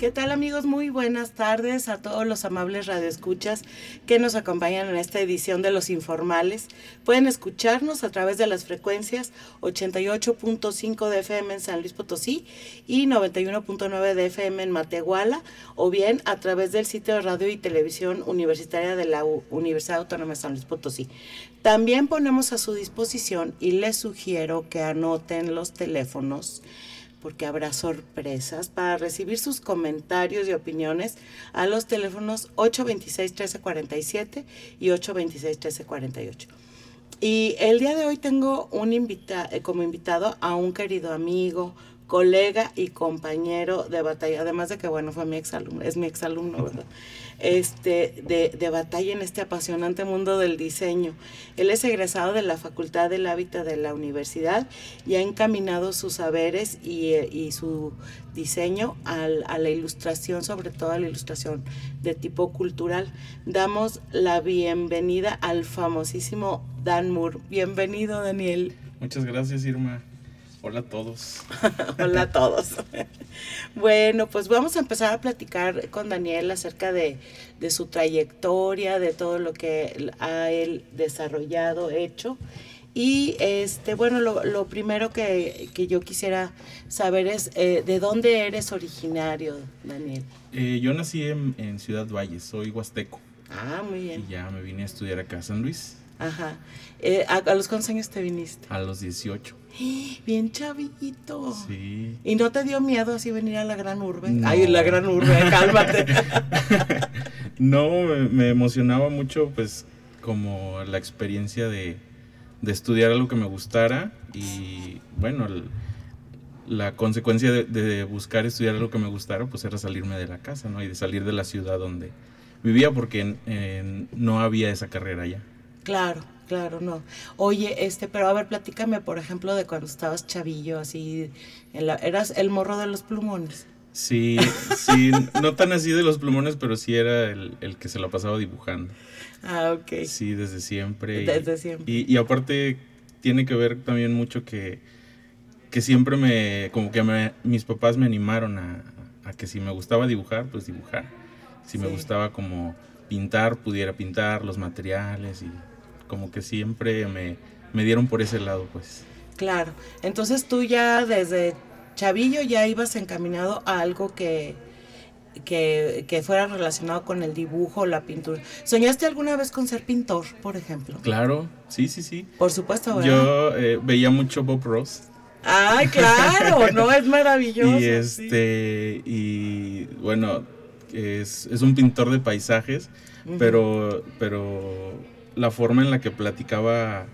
¿Qué tal amigos? Muy buenas tardes a todos los amables radioescuchas que nos acompañan en esta edición de Los Informales. Pueden escucharnos a través de las frecuencias 88.5 de FM en San Luis Potosí y 91.9 de FM en Matehuala o bien a través del sitio de radio y televisión universitaria de la Universidad Autónoma de San Luis Potosí. También ponemos a su disposición y les sugiero que anoten los teléfonos porque habrá sorpresas para recibir sus comentarios y opiniones a los teléfonos 826-1347 y 826-1348. Y el día de hoy tengo un invita eh, como invitado a un querido amigo, colega y compañero de batalla, además de que, bueno, fue mi exalumno, es mi exalumno, ¿verdad? Este, de, de, batalla en este apasionante mundo del diseño. Él es egresado de la Facultad del Hábitat de la Universidad y ha encaminado sus saberes y, y su diseño al, a la ilustración, sobre todo a la ilustración de tipo cultural. Damos la bienvenida al famosísimo Dan Moore. Bienvenido, Daniel. Muchas gracias, Irma. Hola a todos. Hola a todos. bueno, pues vamos a empezar a platicar con Daniel acerca de, de, su trayectoria, de todo lo que ha él desarrollado, hecho. Y este, bueno, lo, lo primero que, que, yo quisiera saber es eh, de dónde eres originario, Daniel. Eh, yo nací en, en, Ciudad Valle, soy huasteco. Ah, muy bien. Y ya me vine a estudiar acá a San Luis. Ajá. Eh, ¿a, ¿a, los cuántos años te viniste? A los 18. Bien chavito. Sí. ¿Y no te dio miedo así venir a la gran urbe? No. Ay, la gran urbe, cálmate. no, me, me, emocionaba mucho, pues, como la experiencia de, de, estudiar algo que me gustara y, bueno, el, la consecuencia de, de, buscar estudiar algo que me gustara, pues, era salirme de la casa, ¿no? Y de salir de la ciudad donde vivía porque en, en, no había esa carrera allá. Claro. Claro, no. Oye, este, pero a ver, platícame, por ejemplo, de cuando estabas chavillo, así, la, eras el morro de los plumones. Sí, sí, no tan así de los plumones, pero sí era el, el que se lo pasaba dibujando. Ah, ok. Sí, desde siempre. Desde y, siempre. Y, y, aparte tiene que ver también mucho que, que siempre me, como que me, mis papás me animaron a, a, que si me gustaba dibujar, pues dibujar. Si sí. me gustaba como pintar, pudiera pintar los materiales y como que siempre me, me, dieron por ese lado, pues. Claro, entonces tú ya desde chavillo ya ibas encaminado a algo que, que, que, fuera relacionado con el dibujo, la pintura. ¿Soñaste alguna vez con ser pintor, por ejemplo? Claro, sí, sí, sí. Por supuesto, ¿verdad? Yo eh, veía mucho Bob Ross. Ay, claro, no, es maravilloso. Y este, sí. y bueno, es, es, un pintor de paisajes, uh -huh. pero, pero la forma en la que platicaba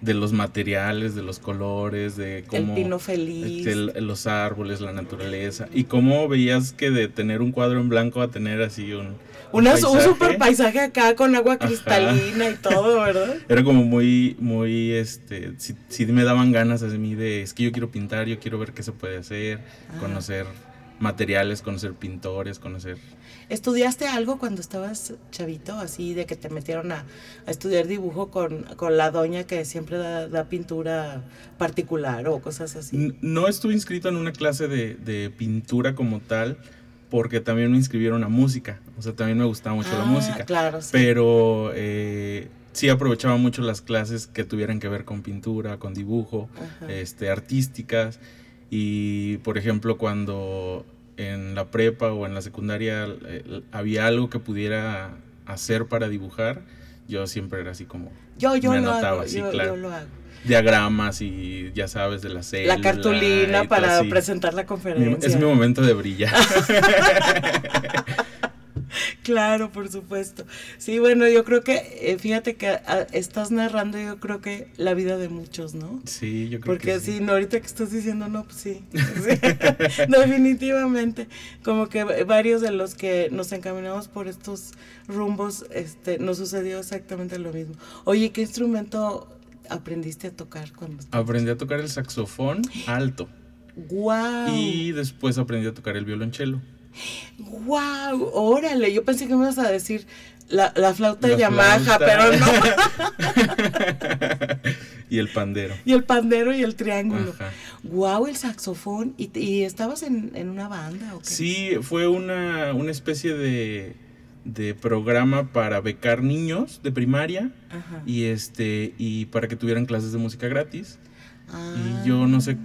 de los materiales, de los colores, de cómo... El pino feliz. El, los árboles, la naturaleza. Y cómo veías que de tener un cuadro en blanco a tener así un... Un, Una, un super paisaje acá con agua cristalina Ajá. y todo, ¿verdad? Era como muy, muy, este, sí, sí, me daban ganas a mí de, es que yo quiero pintar, yo quiero ver qué se puede hacer, Ajá. conocer materiales, conocer pintores, conocer... ¿Estudiaste algo cuando estabas chavito, así de que te metieron a, a estudiar dibujo con, con, la doña que siempre da, da, pintura particular o cosas así? No estuve inscrito en una clase de, de, pintura como tal, porque también me inscribieron a música, o sea, también me gustaba mucho ah, la música. Claro, sí. Pero eh, sí aprovechaba mucho las clases que tuvieran que ver con pintura, con dibujo, Ajá. este, artísticas. Y por ejemplo, cuando en la prepa o en la secundaria eh, había algo que pudiera hacer para dibujar, yo siempre era así como yo, yo me lo anotaba, hago, yo, claro. yo lo hago. Diagramas y ya sabes de la célula. La cartulina para todo, presentar la conferencia. Es mi momento de brillar. Claro, por supuesto. Sí, bueno, yo creo que, eh, fíjate que ah, estás narrando, yo creo que la vida de muchos, ¿no? Sí, yo creo Porque que sí. sí, no, ahorita que estás diciendo, no, pues sí. sí. Definitivamente. Como que varios de los que nos encaminamos por estos rumbos, este, nos sucedió exactamente lo mismo. Oye, ¿qué instrumento aprendiste a tocar cuando Aprendí a tocar el saxofón alto. ¡Guau! Y después aprendí a tocar el violonchelo. ¡Guau! Órale, yo pensé que me ibas a decir la, la flauta La Yamaha, flauta. pero no. y el pandero. y el pandero y el triángulo. Ajá. ¡Guau! El saxofón. ¿Y, y estabas en, en una banda o qué? Sí, fue una, una especie de, de programa para becar niños de primaria Ajá. y este y para que tuvieran clases de música gratis. Ah. Y yo no sé,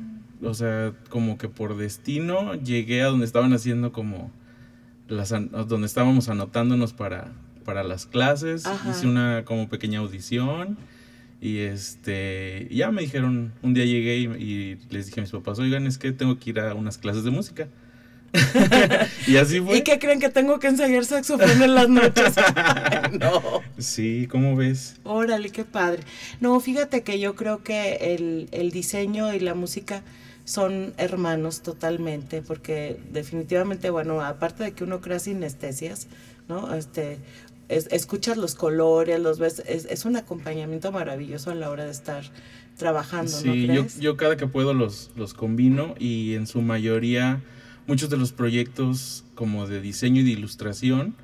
o sea, como que por destino llegué a donde estaban haciendo como las donde estábamos anotándonos para para las clases, Ajá. hice una como pequeña audición y este ya me dijeron, un día llegué y, y les dije a mis papás, "Oigan, es que tengo que ir a unas clases de música." y así fue. ¿Y qué creen que tengo que ensayar saxofón en las noches? no. Sí, ¿cómo ves? Órale, qué padre. No, fíjate que yo creo que el, el diseño y la música son hermanos totalmente, porque definitivamente, bueno, aparte de que uno crea sinestesias, ¿no? Este, es- escuchas los colores, los ves, es, es un acompañamiento maravilloso a la hora de estar trabajando, ¿no Sí, yo, crees? yo cada que puedo los, los combino y en su mayoría muchos de los proyectos como de diseño y de ilustración,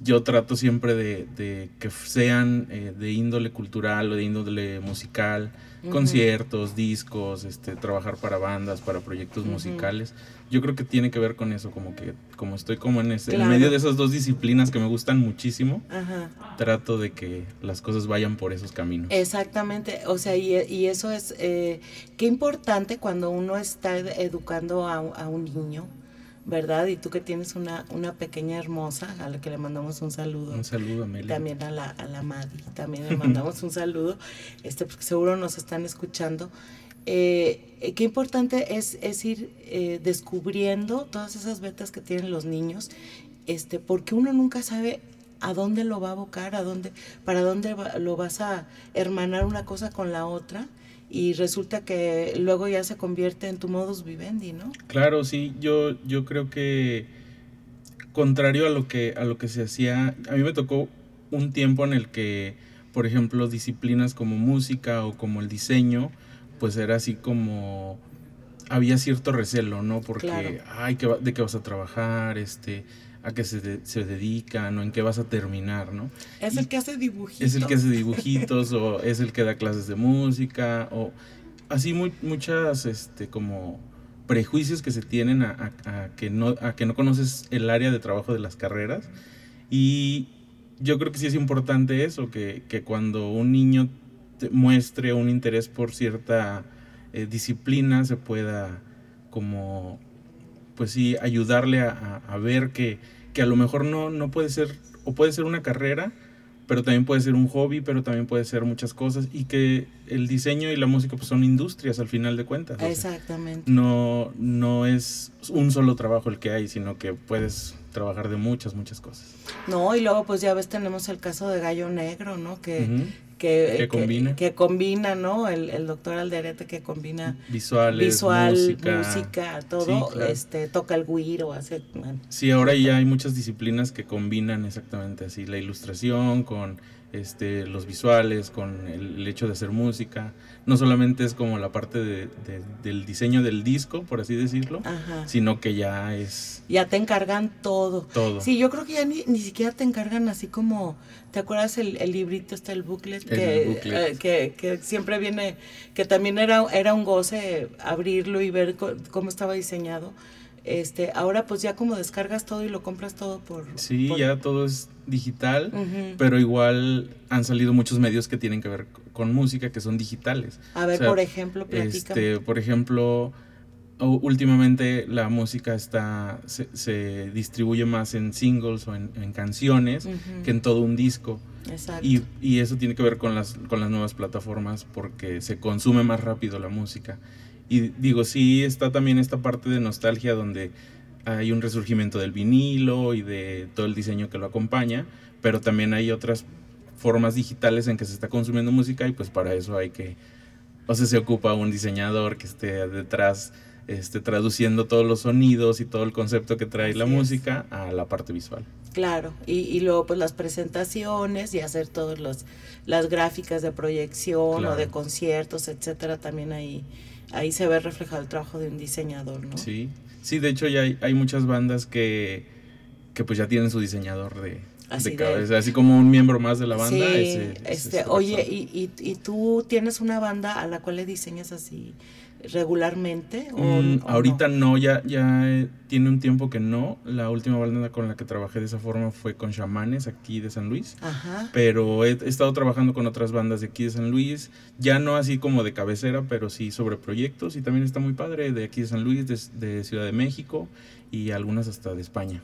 yo trato siempre de, de que sean eh, de índole cultural o de índole musical, conciertos, discos, este, trabajar para bandas, para proyectos musicales. Yo creo que tiene que ver con eso, como que como estoy como en, ese, en medio de esas dos disciplinas que me gustan muchísimo, Ajá. trato de que las cosas vayan por esos caminos. Exactamente, o sea, y, y eso es, eh, qué importante cuando uno está ed- educando a, a un niño, ¿verdad? Y tú que tienes una, una pequeña hermosa, a la que le mandamos un saludo. Un saludo, Amelia. También a la, a la Madi, también le mandamos un saludo, este, porque seguro nos están escuchando. Eh, eh, qué importante es, es ir eh, descubriendo todas esas vetas que tienen los niños, este, porque uno nunca sabe a dónde lo va a abocar, a dónde, para dónde va- lo vas a hermanar una cosa con la otra, y resulta que luego ya se convierte en tu modus vivendi, ¿no? Claro, sí, yo, yo creo que contrario a lo que, a lo que se hacía, a mí me tocó un tiempo en el que, por ejemplo, disciplinas como música o como el diseño, pues era así como había cierto recelo, ¿no? Porque, Claro. ay, ¿qué va- ¿de qué vas a trabajar? Este, ¿A qué se, de- se dedican? ¿O en qué vas a terminar? ¿no? Es Y- el que hace dibujitos. es el que hace dibujitos o es el que da clases de música o así mu- muchas este como prejuicios que se tienen a, a- a que no a que no conoces el área de trabajo de las carreras y yo creo que sí es importante eso que, que cuando un niño te muestre un interés por cierta eh, disciplina se pueda como pues sí ayudarle a ver que, que a lo mejor no, no puede ser o puede ser una carrera pero también puede ser un hobby, pero también puede ser muchas cosas y que el diseño y la música pues son industrias al final de cuentas. o sea, Exactamente. no, no es un solo trabajo el que hay, sino que puedes trabajar de muchas, muchas cosas. No, y luego pues ya ves tenemos el caso de Gallo Negro, ¿no? Que. Que, Que combina. que combina, ¿no? El, el doctor Alderete que combina Visuales, visual, música. música, todo, Sí, claro. este, toca el güiro, hace, bueno, Sí, ahora ya hay muchas disciplinas que combinan exactamente así, la ilustración con este, los visuales, con el, el hecho de hacer música. No solamente es como la parte de- de- del diseño del disco, por así decirlo, ajá. sino que ya es Ya te encargan todo. todo. Sí, yo creo que ya ni, ni siquiera te encargan así como, ¿te acuerdas el, el librito este, el booklet? El que, booklet. eh, que, que siempre viene, que también era, era un goce abrirlo y ver cómo estaba diseñado. Este, ahora pues ya como descargas todo y lo compras todo por... Sí, por- ya todo es digital, pero igual han salido muchos medios que tienen que ver con música que son digitales. A ver, o sea, por ejemplo, platícame. Este, por ejemplo, últimamente la música está se, se distribuye más en singles o en, en canciones que en todo un disco. Exacto. Y, y eso tiene que ver con las, con las nuevas plataformas porque se consume más rápido la música. Y digo, sí está también esta parte de nostalgia donde hay un resurgimiento del vinilo y de todo el diseño que lo acompaña, pero también hay otras formas digitales en que se está consumiendo música y pues para eso hay que, o sea, se ocupa un diseñador que esté detrás este, traduciendo todos los sonidos y todo el concepto que trae la música a la parte visual. Claro, y, y, luego pues las presentaciones y hacer todas las gráficas de proyección o de conciertos, etcétera, también ahí, ahí se ve reflejado el trabajo de un diseñador, ¿no? Sí, sí, de hecho ya hay, hay muchas bandas que, que pues ya tienen su diseñador de, así de cabeza, así como un miembro más de la banda. Sí, este, oye, y, y, y, tú tienes una banda a la cual le diseñas así regularmente? Mm, ahorita no? ya, ya eh, tiene un tiempo que no. La última banda con la que trabajé de esa forma fue con Chamanes aquí de San Luis. Pero he, estado trabajando con otras bandas de aquí de San Luis, ya no así como de cabecera, pero sí sobre proyectos y también está muy padre de aquí de San Luis, de, Ciudad de México y algunas hasta de España.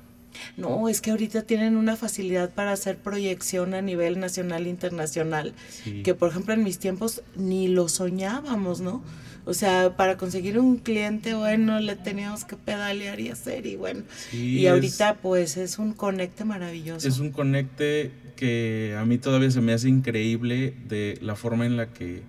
No, es que ahorita tienen una facilidad para hacer proyección a nivel nacional e internacional, que por ejemplo en mis tiempos ni lo soñábamos, ¿no? O sea, para conseguir un cliente, bueno, le teníamos que pedalear y hacer y bueno. y ahorita pues es un conecte maravilloso. Es un conecte que a mí todavía se me hace increíble de la forma en la que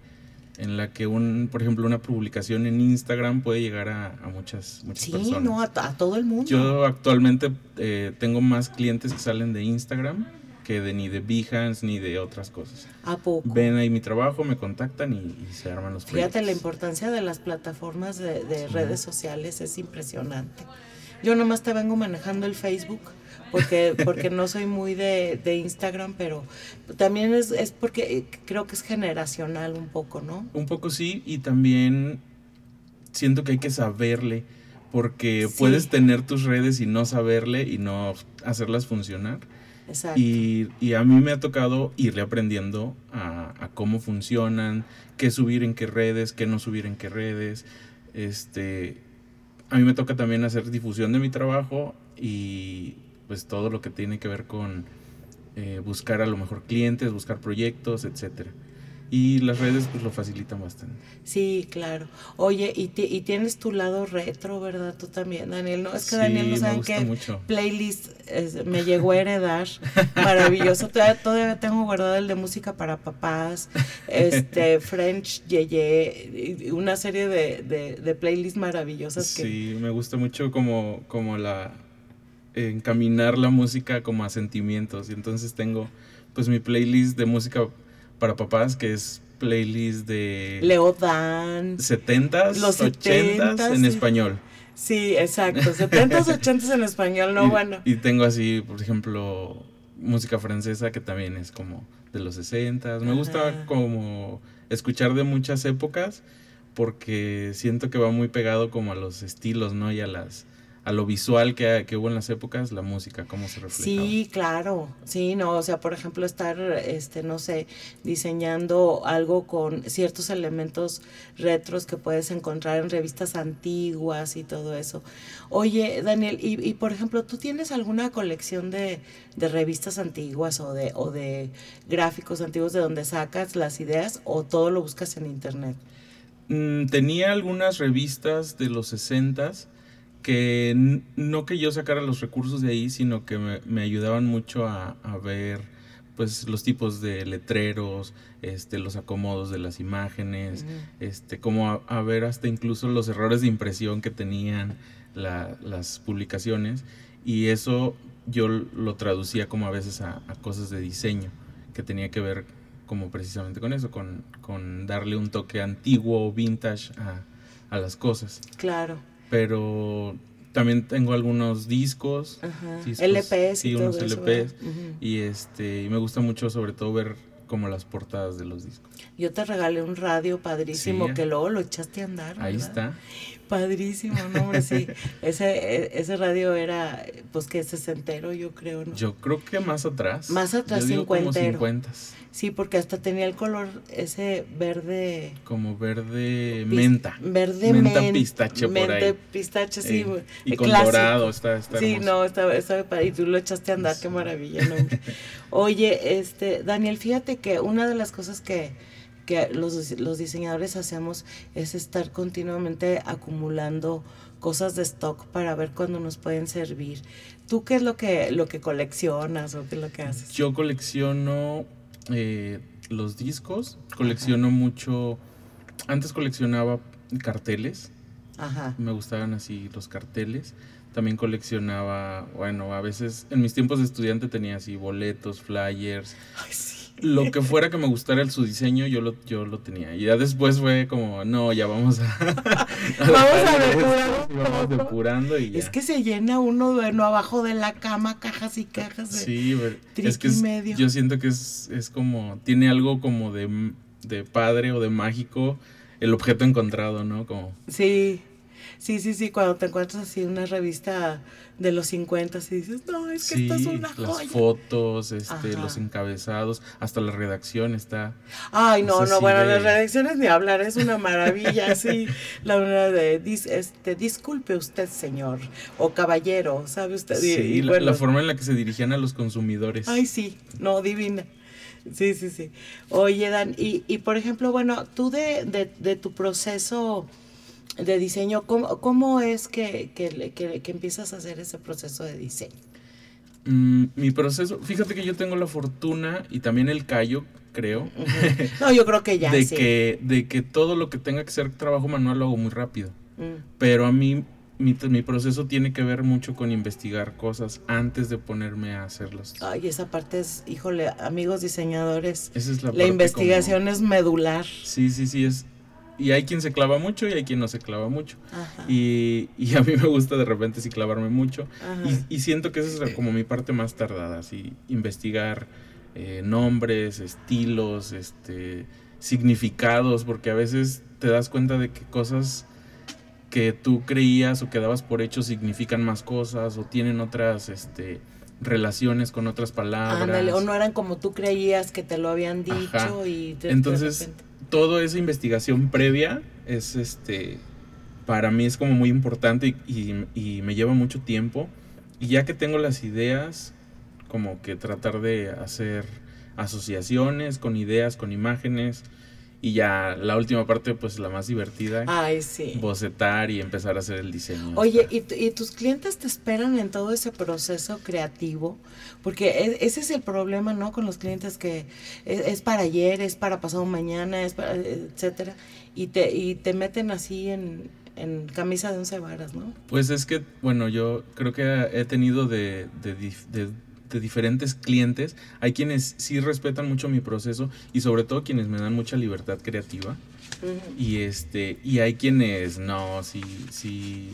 en la que un, por ejemplo, una publicación en Instagram puede llegar a, muchas, muchas personas. Sí, no, a, todo el mundo. Yo actualmente eh, tengo más clientes que salen de Instagram que de ni de Behance ni de otras cosas. ¿A poco? Ven ahí mi trabajo, me contactan y, se arman los Fíjate, la importancia de las plataformas de, redes sociales es impresionante. Yo nomás te vengo manejando el Facebook porque, porque no soy muy de, Instagram, pero también es, es porque creo que es generacional un poco, ¿no? Un poco sí, y también siento que hay que saberle, porque puedes tener tus redes y no saberle y no hacerlas funcionar. Y, y, a mí me ha tocado irle aprendiendo a, cómo funcionan, qué subir en qué redes, qué no subir en qué redes. Este, a mí me toca también hacer difusión de mi trabajo y pues todo lo que tiene que ver con eh, buscar a lo mejor clientes, buscar proyectos, etcétera y las redes pues lo facilitan bastante. Sí, claro. Oye, y, y tienes tu lado retro, ¿verdad? Tú también, Daniel. No, es que Daniel no sabe qué playlist me llegó a heredar. Maravilloso. Todavía, tengo guardado el de música para papás, este French Yeye, una serie de, de, de playlists maravillosas. Sí, me gusta mucho como, como la encaminar la música como a sentimientos. Y entonces tengo pues mi playlist de música para papás, que es playlist de... Leodan. 70s, los 80s en español. Sí, exacto. 70s, 80s en español, no bueno. Y tengo así, por ejemplo, música francesa que también es como de los 60s. Me gusta como escuchar de muchas épocas porque siento que va muy pegado como a los estilos, ¿no? Y a las a lo visual que, que, hubo en las épocas, la música, cómo se refleja. Sí, claro, sí, no, o sea, por ejemplo, estar, este, no sé, diseñando algo con ciertos elementos retros que puedes encontrar en revistas antiguas y todo eso. Oye, Daniel, y, y por ejemplo, ¿tú tienes alguna colección de, de revistas antiguas o de, o de gráficos antiguos de donde sacas las ideas o todo lo buscas en internet? Mm, tenía algunas revistas de los 60s que no que yo sacara los recursos de ahí, sino que me, ayudaban mucho a, ver pues los tipos de letreros, este, los acomodos de las imágenes, este, como a, ver hasta incluso los errores de impresión que tenían las publicaciones. Y eso yo lo traducía como a veces a, cosas de diseño que tenía que ver como precisamente con eso, con, con darle un toque antiguo o vintage a, a las cosas. Claro pero también tengo algunos discos, LPs y unos LPs y este y me gusta mucho sobre todo ver como las portadas de los discos. Yo te regalé un radio padrísimo que luego lo echaste a andar. Ahí está. Padrísimo, no, hombre, sí. ese, e, ese radio era, pues que sesentero, yo creo, ¿no? Yo creo que más atrás. Más atrás, cincuentero. Sí, porque hasta tenía el color ese verde. Como verde menta. Verde menta. pistache por ahí. pistache, sí. y con dorado, está, está Sí, no, estaba, estaba, y tú lo echaste a andar, qué maravilla, ¿no? Oye, este, Daniel, fíjate que una de las cosas que, que los, los diseñadores hacemos es estar continuamente acumulando cosas de stock para ver cuándo nos pueden servir. ¿Tú qué es lo que, lo que coleccionas o qué es lo que haces? Yo colecciono eh, los discos, colecciono mucho, antes coleccionaba carteles, Ajá. me gustaban así los carteles. También coleccionaba, bueno, a veces en mis tiempos de estudiante tenía así boletos, flyers. Ay, sí. Lo que fuera que me gustara el, su diseño, yo lo, yo lo tenía. Y ya después fue como, no, ya vamos a... Vamos a Vamos poco. depurando y ya. Es que se llena uno bueno abajo de la cama, cajas y cajas de... Sí, pero es que es- medio. yo siento que es, es como, tiene algo como de, de padre o de mágico el objeto encontrado, ¿no? Como, Sí, sí, sí, sí, cuando te encuentras así una revista de los 50 y dices, no, es que sí, esta es una las joya. fotos, este, Ajá. los encabezados, hasta la redacción está. Ay, no, no, bueno, de- las redacciones ni hablar, es una maravilla, sí. La una de, dis- este, disculpe usted, señor, o caballero, ¿sabe usted? Y- Sí, y la, bueno, la forma en la que se dirigían a los consumidores. Ay, sí, no, divina. Sí, sí, sí. Oye, Dan, y, y por ejemplo, bueno, tú de, de, de tu proceso de diseño, ¿cómo, cómo es que, que, que- que empiezas a hacer ese proceso de diseño? Mm, mi proceso, fíjate que yo tengo la fortuna y también el callo, creo, No, yo creo que ya, de, sí. que, de que todo lo que tenga que ser trabajo manual lo hago muy rápido. Mm. Pero a mí mi, mi proceso tiene que ver mucho con investigar cosas antes de ponerme a hacerlas. Ay, esa parte es, híjole, amigos diseñadores, Esa es la, la parte investigación es medular. sí, sí, sí, es... Y hay quien se clava mucho y hay quien no se clava mucho. Y, y a mí me gusta de repente sí clavarme mucho. Y, y siento que esa es como mi parte más tardada, así, investigar eh, nombres, estilos, este, significados, porque a veces te das cuenta de que cosas que tú creías o que dabas por hecho significan más cosas o tienen otras este, relaciones con otras palabras. Ándale, o no eran como tú creías que te lo habían dicho Ajá. y de- de Entonces, repente- toda esa investigación previa es este para mí es como muy importante y, y- y me lleva mucho tiempo. Y ya que tengo las ideas, como que tratar de hacer asociaciones con ideas, con imágenes. Y ya la última parte, pues la más divertida, Ay, sí. bocetar y empezar a hacer el diseño. Oye, ¿y, y tus clientes te esperan en todo ese proceso creativo? Porque e- ese es el problema, ¿no? Con los clientes que es, es para ayer, es para pasado mañana, es para, etcétera. Y te, y te meten así en, en camisa de once varas, ¿no? Pues es que, bueno, yo creo que he tenido de, de, dif- de- de diferentes clientes. Hay quienes sí respetan mucho mi proceso y sobre todo quienes me dan mucha libertad creativa. Y este, y hay quienes no, sí, sí.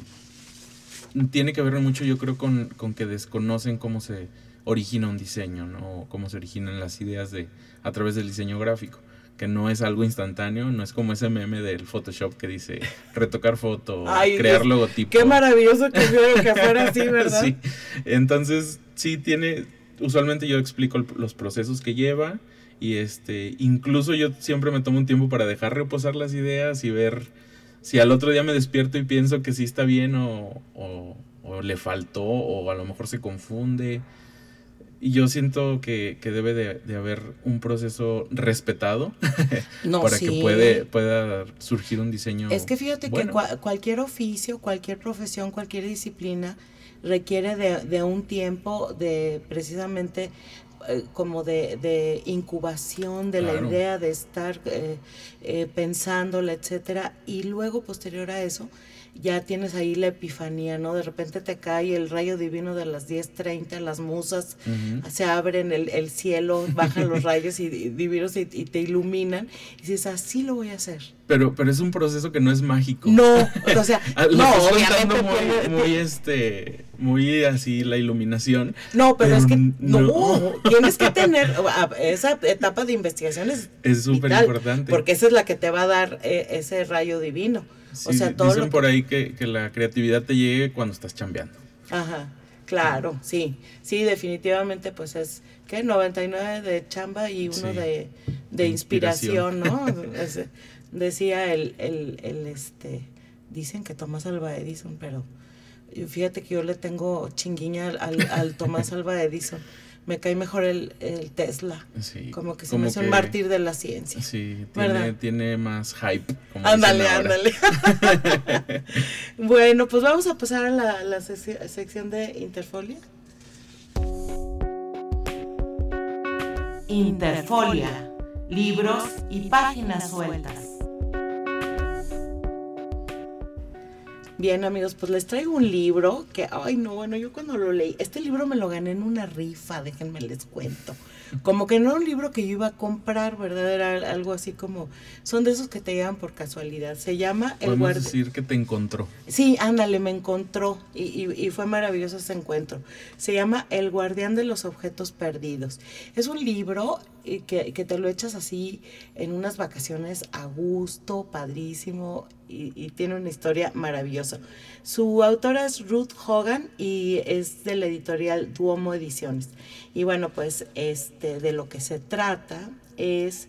Tiene que ver mucho, yo creo, con, con que desconocen cómo se origina un diseño, ¿no? Cómo se originan las ideas de, a través del diseño gráfico. Que no es algo instantáneo, no es como ese meme del Photoshop que dice retocar foto, Ay, crear Dios, logotipo. Qué maravilloso que fuera, que fuera así, ¿verdad? Sí. Entonces, sí tiene. Usualmente yo explico el- los procesos que lleva. Y este. Incluso yo siempre me tomo un tiempo para dejar reposar las ideas y ver si al otro día me despierto y pienso que sí está bien o, o- o le faltó o a lo mejor se confunde. Y yo siento que, que debe de, de haber un proceso respetado No, para sí. que puede, pueda surgir un diseño. Es que fíjate bueno. que cua- cualquier oficio, cualquier profesión, cualquier disciplina requiere de, de un tiempo de precisamente eh, como de, de incubación de la idea de estar eh, eh, pensándola, etcétera, y luego posterior a eso ya tienes ahí la epifanía, ¿no? De repente te cae el rayo divino de las 10.30, las musas se abren el, el cielo, bajan los rayos y, y divinos y, y te iluminan, y dices, así lo voy a hacer. Pero, pero es un proceso que no es mágico. No, o sea, lo no, obviamente muy, muy, este, muy así la iluminación. no, pero, es que no, no. tienes que tener esa etapa de investigación es súper importante. porque esa es la que te va a dar eh, ese rayo divino. O Sí, sea, todo dicen lo por ahí que, que la creatividad te llegue cuando estás chambeando. Ajá, claro, sí, sí, definitivamente, pues es que 99 de chamba y uno Sí, de, de de inspiración, ¿no? Es- decía el, el, el, este, dicen que Tomás Alva Edison, pero fíjate que yo le tengo chinguiña al, al, al Tomás Alva Edison. Me cae mejor el, Tesla. como que se me hace un mártir de la ciencia. Sí, tiene, tiene más hype. ándale, ándale. bueno, pues vamos a pasar a la, la sección de Interfolia. Interfolia, libros y páginas sueltas. Bien amigos, pues les traigo un libro que, ay no, bueno, yo cuando lo leí, este libro me lo gané en una rifa, déjenme les cuento. Como que no era un libro que yo iba a comprar, ¿verdad? Era algo así como, son de esos que te llevan por casualidad. Se llama El Guardián. decir que te encontró. Sí, ándale, me encontró y, y, fue maravilloso ese encuentro. Se llama El Guardián de los Objetos Perdidos. Es un libro eh, que, que te lo echas así en unas vacaciones a gusto, padrísimo y, tiene una historia maravillosa. Su autora es Ruth Hogan y es de la editorial Duomo Ediciones. Y bueno, pues este, de lo que se trata es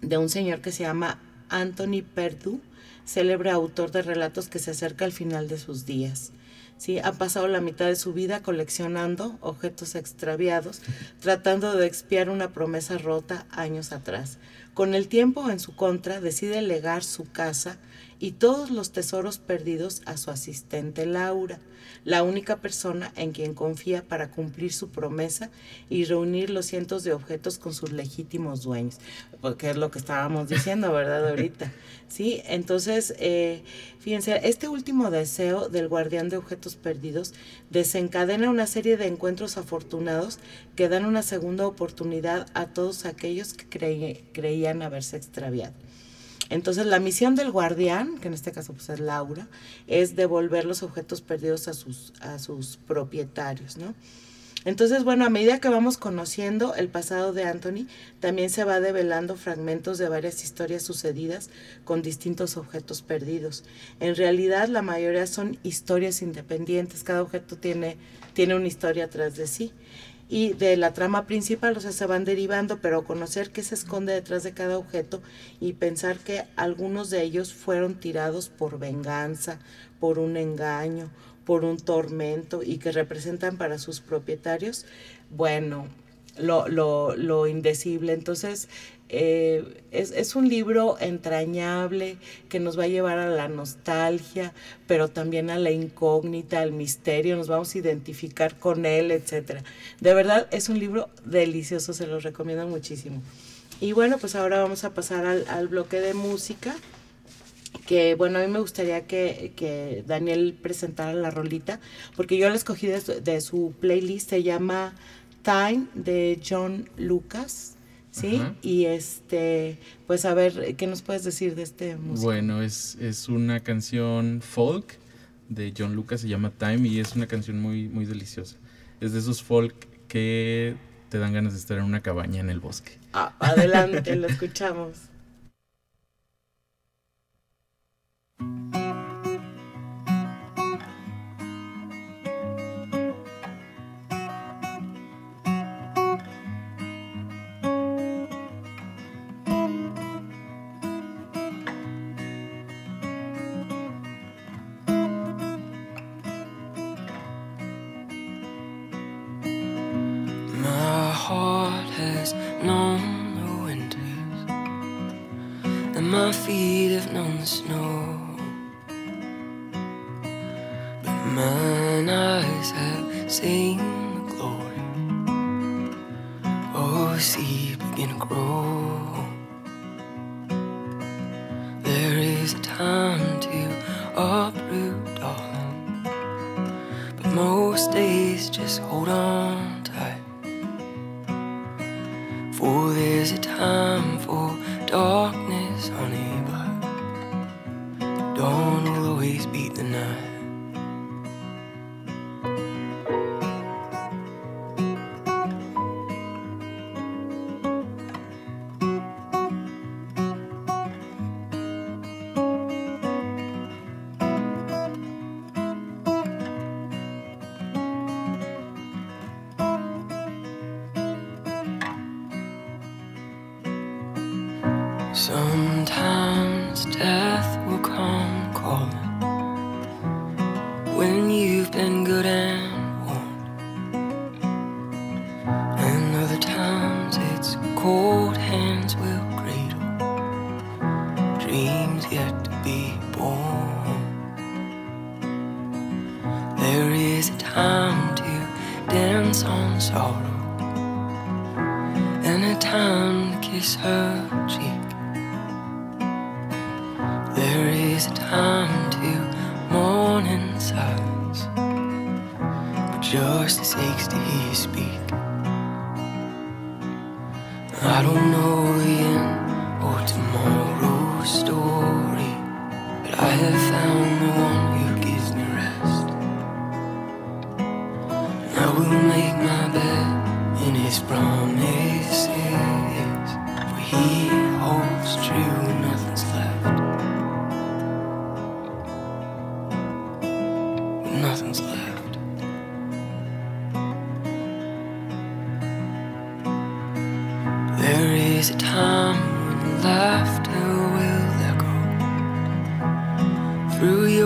de un señor que se llama Anthony Perdue, célebre autor de relatos que se acerca al final de sus días. ¿sí? Ha pasado la mitad de su vida coleccionando objetos extraviados, tratando de expiar una promesa rota años atrás. Con el tiempo en su contra, decide legar su casa y todos los tesoros perdidos a su asistente Laura, la única persona en quien confía para cumplir su promesa y reunir los cientos de objetos con sus legítimos dueños, porque es lo que estábamos diciendo, ¿verdad? Ahorita. Sí, entonces, eh, fíjense, este último deseo del guardián de objetos perdidos desencadena una serie de encuentros afortunados que dan una segunda oportunidad a todos aquellos que creían haberse extraviado. Entonces la misión del guardián, que en este caso pues es Laura, es devolver los objetos perdidos a sus, propietarios, ¿no? Entonces, bueno, a medida que vamos conociendo el pasado de Anthony, también se va develando fragmentos de varias historias sucedidas con distintos objetos perdidos. En realidad, la mayoría son historias independientes, cada objeto tiene, tiene una historia atrás de sí y de la trama principal, o sea, se van derivando, pero conocer qué se esconde detrás de cada objeto y pensar que algunos de ellos fueron tirados por venganza, por un engaño, por un tormento y que representan para sus propietarios, bueno, lo, lo, lo indecible. Entonces, eh, es, un libro entrañable que nos va a llevar a la nostalgia, pero también a la incógnita, al misterio, nos vamos a identificar con él, etcétera. De verdad, es un libro delicioso, se lo recomiendo muchísimo. Y bueno, pues ahora vamos a pasar al, bloque de música, que bueno, a mí me gustaría que, Daniel presentara la rolita, porque yo la escogí de su playlist, se llama Time de John Lucas ¿sí? Y este, pues a ver, ¿qué nos puedes decir de este músico? Bueno, es, es una canción folk de John Lucas, se llama Time y es una canción muy, muy deliciosa. Es de esos folk que te dan ganas de estar en una cabaña en el bosque. Ah, adelante, lo escuchamos.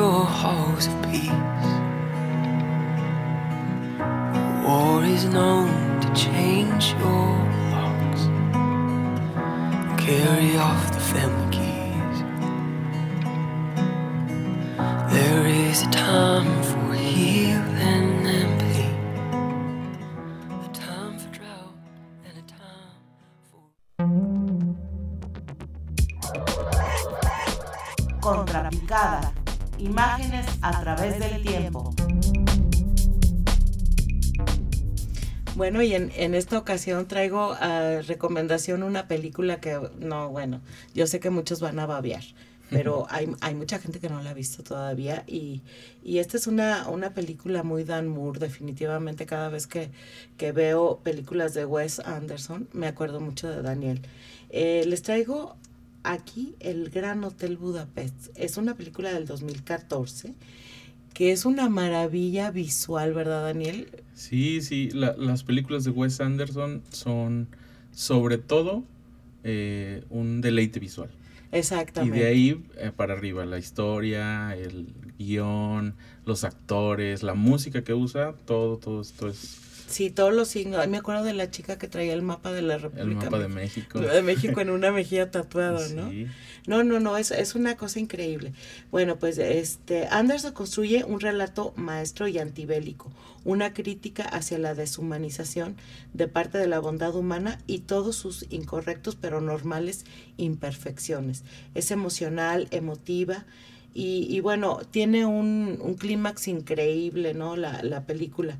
your halls of peace. War is known to change your locks, carry off the family keys. There is a time for healing Imágenes a través del tiempo. Bueno, y en, en esta ocasión traigo a recomendación una película que, no, bueno, yo sé que muchos van a babear, pero hay, hay mucha gente que no la ha visto todavía y, y esta es una, una película muy Dan Moore, definitivamente cada vez que, que veo películas de Wes Anderson me acuerdo mucho de Daniel. Eh, les traigo aquí El Gran Hotel Budapest, es una película del 2014 que es una maravilla visual, ¿verdad Daniel? Sí, sí, la- las películas de Wes Anderson son sobre todo eh, un deleite visual. Y Exactamente. de ahí eh, para arriba, la historia, el guion, los actores, la música que usa, todo, todo esto es Sí, todos los signos. Ay, me acuerdo de la chica que traía el mapa de la República. el mapa de México. de México en una mejilla tatuado, ¿no? Sí. No, no, no, es, es una cosa increíble. Bueno, pues este Anderson construye un relato maestro y antibélico, una crítica hacia la deshumanización de parte de la bondad humana y todos sus incorrectos pero normales imperfecciones. Es emocional, emotiva y, y bueno, tiene un, un clímax increíble, ¿no? La, la película.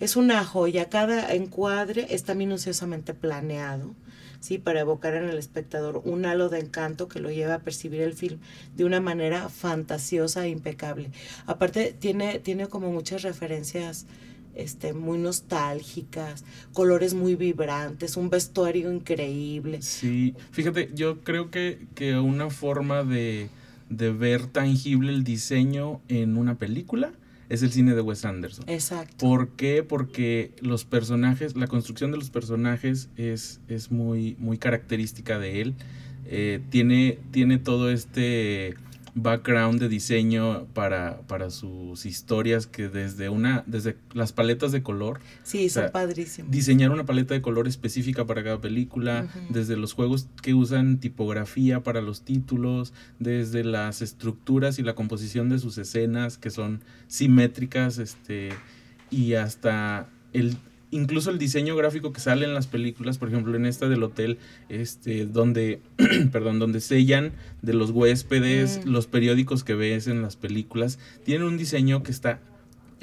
Es una joya, cada encuadre está minuciosamente planeado, ¿sí? Para evocar en el espectador un halo de encanto que lo lleva a percibir el film de una manera fantasiosa e impecable. Aparte, tiene, tiene como muchas referencias este, muy nostálgicas, colores muy vibrantes, un vestuario increíble. Sí, fíjate, yo creo que, que una forma de, de ver tangible el diseño en una película es el cine de Wes Anderson. Exacto. ¿Por qué? Porque los personajes, la construcción de los personajes es, es muy, muy característica de él. Eh, tiene, tiene todo este background de diseño para, para sus historias que desde una, desde las paletas de color, Sí, son sea, padrísimos. diseñar una paleta de color específica para cada película, desde los juegos que usan tipografía para los títulos, desde las estructuras y la composición de sus escenas que son simétricas, este, y hasta el incluso el diseño gráfico que sale en las películas, por ejemplo, en esta del hotel, este, donde, perdón, donde sellan de los huéspedes, Mm. los periódicos que ves en las películas, tienen un diseño que está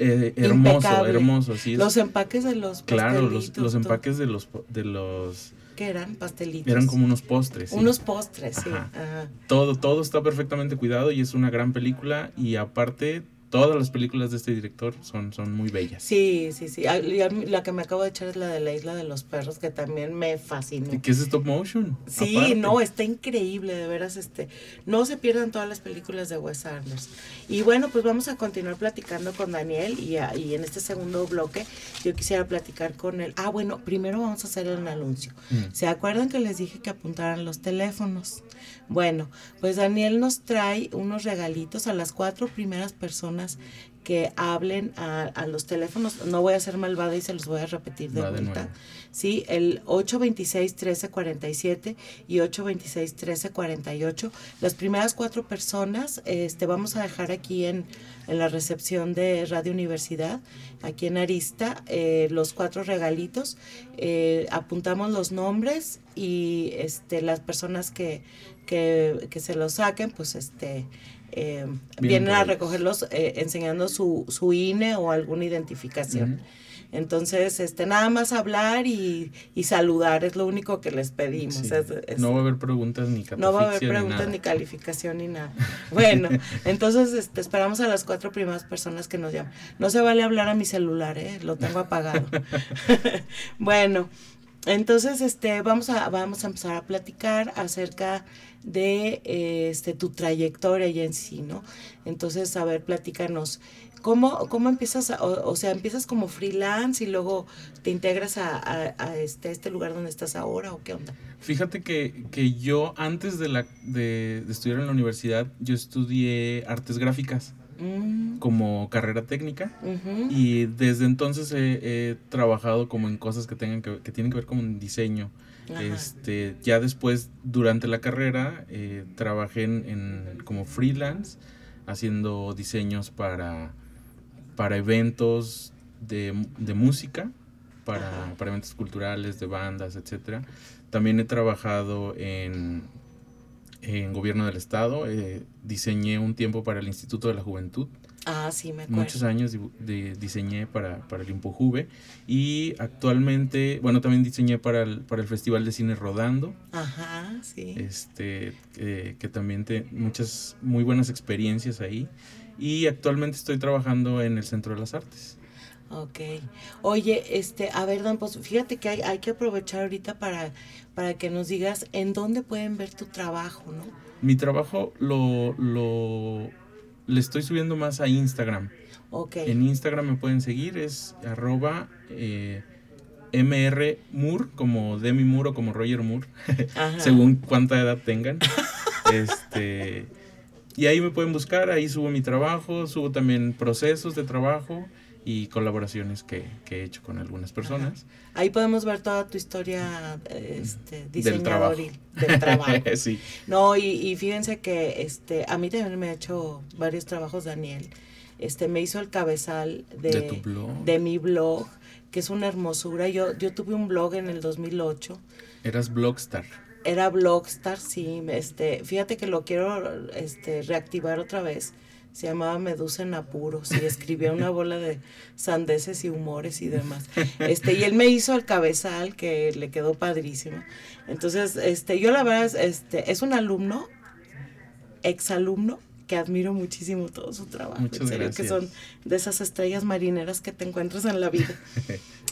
eh, hermoso, Impecable. hermoso, así es. Los empaques de los Claro, los, empaques de los de los ¿Qué eran? Pastelitos. eran como unos postres. sí. Unos postres, sí. Ajá. Todo todo está perfectamente cuidado y es una gran película y aparte todas las películas de este director son son muy bellas. Sí, sí, sí. La que me acabo de echar es la de la isla de los perros, que también me fascinó. ¿Y qué es stop motion? Sí, Aparte. no, está increíble, de veras, este, no se pierdan todas las películas de Wes Anderson. Y bueno, pues vamos a continuar platicando con Daniel y, a- y en este segundo bloque yo quisiera platicar con él. Ah, bueno, primero vamos a hacer el anuncio. Mm. ¿Se acuerdan que les dije que apuntaran los teléfonos? Bueno, pues Daniel nos trae unos regalitos a las cuatro primeras personas que hablen a, a los teléfonos. No voy a ser malvada y se los voy a repetir de Va vuelta. Sí, el 826-1347 y 826-1348. Las primeras cuatro personas este, vamos a dejar aquí en, en la recepción de Radio Universidad, aquí en Arista, eh, los cuatro regalitos. Eh, apuntamos los nombres y este, las personas que, que, que se los saquen, pues este... eh, vienen a recogerlos eh, enseñando su, su INE o alguna identificación. Entonces, este, nada más hablar y, y saludar es lo único que les pedimos. Sí. Es- es- no va a haber preguntas ni no va a haber ni preguntas ni, calificación ni nada. Bueno, entonces este, esperamos a las cuatro primeras personas que nos llaman. No se vale hablar a mi celular, ¿eh? lo tengo apagado. bueno, entonces este, vamos, a, vamos a empezar a platicar acerca de eh, este, tu trayectoria ya en sí, ¿no? Entonces, a ver, platícanos. ¿Cómo, cómo empiezas, a- o, o sea, empiezas como freelance y luego te integras a, a- a este, este lugar donde estás ahora o qué onda? Fíjate que, que yo antes de, la, de, de estudiar en la universidad, yo estudié artes gráficas Mm, como carrera técnica y desde entonces he, he trabajado como en cosas que, tengan que, que tienen que ver con diseño. Ajá. Este, ya después, durante la carrera, eh, trabajé en, en- como freelance haciendo diseños para, para eventos de, de música, para, para eventos culturales, de bandas, etcétera. También he trabajado en, en gobierno del estado. eh, diseñé un tiempo para el Instituto de la Juventud. Ah, sí, me acuerdo. Muchos años dibu- de- diseñé para, para el Infojuve y actualmente, bueno, también diseñé para el, para el Festival de Cine Rodando, Ajá, sí. este, que- que también te, muchas muy buenas experiencias ahí. Y actualmente estoy trabajando en el Centro de las Artes. Ok. Oye, este, a ver, Dan, pues fíjate que hay, hay que aprovechar ahorita para, para que nos digas en dónde pueden ver tu trabajo, ¿no? Mi trabajo lo, lo le estoy subiendo más a Instagram. Ok. En Instagram me pueden seguir, es arroba eh, MR Moore, como Demi Moore o como Roger Moore. Según cuánta edad tengan. este, y ahí me pueden buscar, ahí subo mi trabajo, subo también procesos de trabajo y colaboraciones que, que he hecho con algunas personas. Ahí podemos ver toda tu historia este, Del trabajo. diseñadoril del trabajo. sí. No, y, y fíjense que este, a mí también me ha hecho varios trabajos Daniel. Este, me hizo el cabezal de, De tu blog. de mi blog, que es una hermosura. Yo, yo tuve un blog en el 2008. Eras Blogstar. Era Blogstar, sí. Este, fíjate que lo quiero este, reactivar otra vez. Se llamaba Medusa en apuros y escribía una bola de sandeces y humores y demás. Este, y él me hizo el cabezal que le quedó padrísimo. Entonces, este, yo la verdad es, este, es un alumno, exalumno, que admiro muchísimo todo su trabajo. Muchas en serio, gracias. que son de esas estrellas marineras que te encuentras en la vida.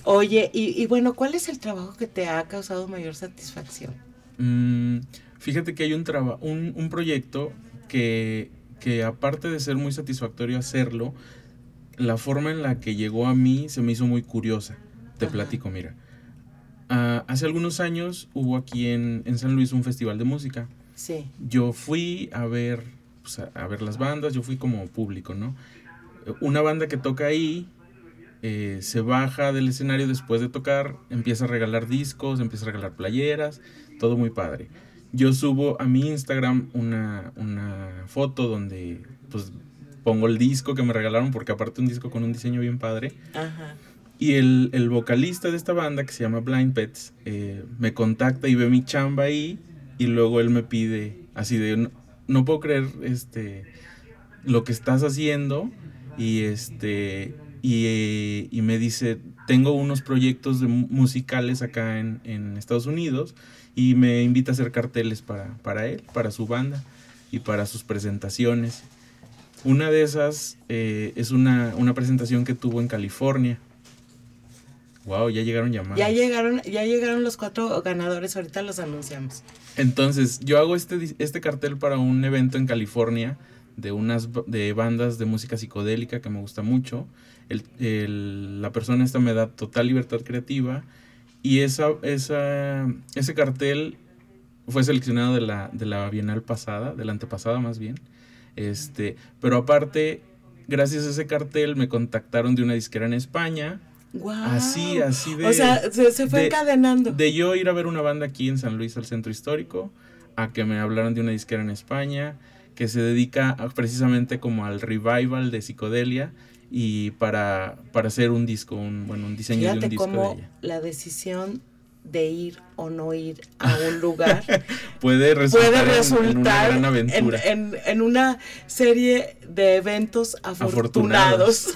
Oye, y, y bueno, ¿cuál es el trabajo que te ha causado mayor satisfacción? Mm, fíjate que hay un, traba- un, un proyecto que, que aparte de ser muy satisfactorio hacerlo, la forma en la que llegó a mí se me hizo muy curiosa. Te Ajá. platico, mira. Ah, hace algunos años hubo aquí en, en San Luis un festival de música. Sí. Yo fui a ver, pues, a, a ver las bandas, yo fui como público, ¿no? Una banda que toca ahí eh, se baja del escenario después de tocar, empieza a regalar discos, empieza a regalar playeras, todo muy padre. Yo subo a mi Instagram una, una foto donde pues pongo el disco que me regalaron, porque aparte un disco con un diseño bien padre. Ajá. Y el, el vocalista de esta banda, que se llama Blind Pets, eh, me contacta y ve mi chamba ahí. Y luego él me pide, así de, no, no puedo creer este, lo que estás haciendo. Y, este, y, y me dice, tengo unos proyectos de musicales acá en, en Estados Unidos. Y me invita a hacer carteles para, para él, para su banda y para sus presentaciones. Una de esas eh, es una, una presentación que tuvo en California. Wow, ya llegaron llamadas. Ya llegaron, ya llegaron los cuatro ganadores, ahorita los anunciamos. Entonces, yo hago este, este cartel para un evento en California de unas de bandas de música psicodélica que me gusta mucho. El, el- la persona esta me da total libertad creativa y esa, esa, ese cartel fue seleccionado de la, de la Bienal pasada, de la antepasada más bien. Este, pero aparte, gracias a ese cartel me contactaron de una disquera en España. Guau. Así, así de... O sea, se, se fue de- encadenando. De yo ir a ver una banda aquí en San Luis al centro histórico, a que me hablaran de una disquera en España, que se dedica a- precisamente como al revival de psicodelia y para, para hacer un disco, un, bueno, un diseño de un disco de cómo ella. la decisión de ir o no ir a un lugar Puede resultar, puede en- en, una resultar gran en, aventura. en- en una serie de eventos afortunados.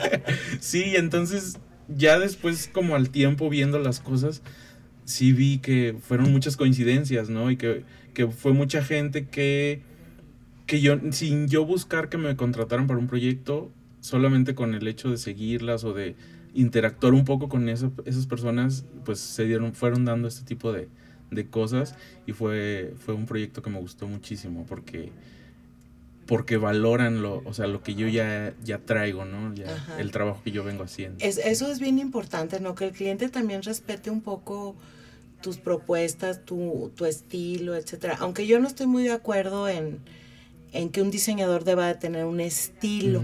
sí, entonces ya después como al tiempo viendo las cosas, sí vi que fueron muchas coincidencias, ¿no? Y que, que fue mucha gente que, que yo, sin yo buscar que me contrataran para un proyecto, solamente con el hecho de seguirlas o de interactuar un poco con eso- esas personas, pues se dieron, fueron dando este tipo de, de cosas y fue, fue un proyecto que me gustó muchísimo porque porque valoran lo, o sea, lo que yo ya, ya traigo, ¿no? Ya, el trabajo que yo vengo haciendo. Es- eso es bien importante, ¿no? Que el cliente también respete un poco tus propuestas, tu, tu estilo, etcétera. Aunque yo no estoy muy de acuerdo en, en que un diseñador deba de tener un estilo.